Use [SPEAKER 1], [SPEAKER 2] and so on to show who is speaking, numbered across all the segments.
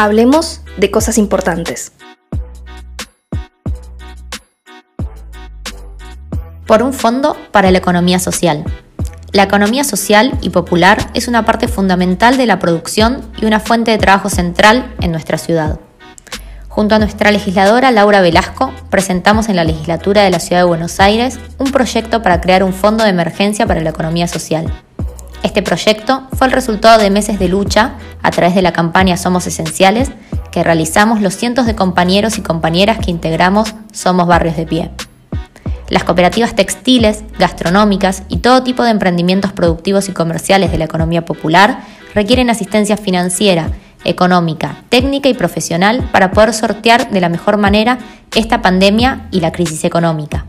[SPEAKER 1] Hablemos de cosas importantes.
[SPEAKER 2] Por un fondo para la economía social. La economía social y popular es una parte fundamental de la producción y una fuente de trabajo central en nuestra ciudad. Junto a nuestra legisladora Laura Velasco, presentamos en la legislatura de la Ciudad de Buenos Aires un proyecto para crear un fondo de emergencia para la economía social. Este proyecto fue el resultado de meses de lucha a través de la campaña Somos Esenciales que realizamos los cientos de compañeros y compañeras que integramos Somos Barrios de Pie. Las cooperativas textiles, gastronómicas y todo tipo de emprendimientos productivos y comerciales de la economía popular requieren asistencia financiera, económica, técnica y profesional para poder sortear de la mejor manera esta pandemia y la crisis económica.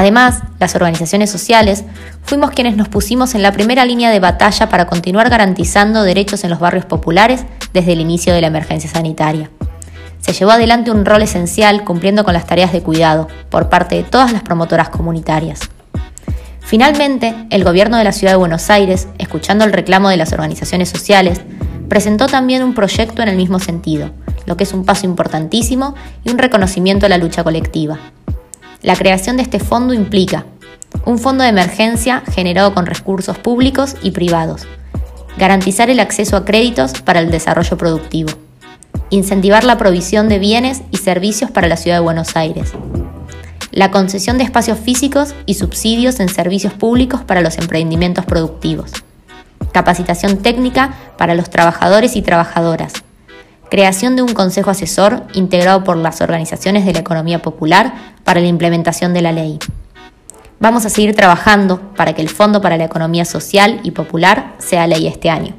[SPEAKER 2] Además, las organizaciones sociales fuimos quienes nos pusimos en la primera línea de batalla para continuar garantizando derechos en los barrios populares desde el inicio de la emergencia sanitaria. Se llevó adelante un rol esencial cumpliendo con las tareas de cuidado por parte de todas las promotoras comunitarias. Finalmente, el gobierno de la Ciudad de Buenos Aires, escuchando el reclamo de las organizaciones sociales, presentó también un proyecto en el mismo sentido, lo que es un paso importantísimo y un reconocimiento a la lucha colectiva. La creación de este fondo implica un fondo de emergencia generado con recursos públicos y privados, garantizar el acceso a créditos para el desarrollo productivo, incentivar la provisión de bienes y servicios para la Ciudad de Buenos Aires, la concesión de espacios físicos y subsidios en servicios públicos para los emprendimientos productivos, capacitación técnica para los trabajadores y trabajadoras, creación de un consejo asesor integrado por las organizaciones de la economía popular para la implementación de la ley. Vamos a seguir trabajando para que el Fondo para la Economía Social y Popular sea ley este año.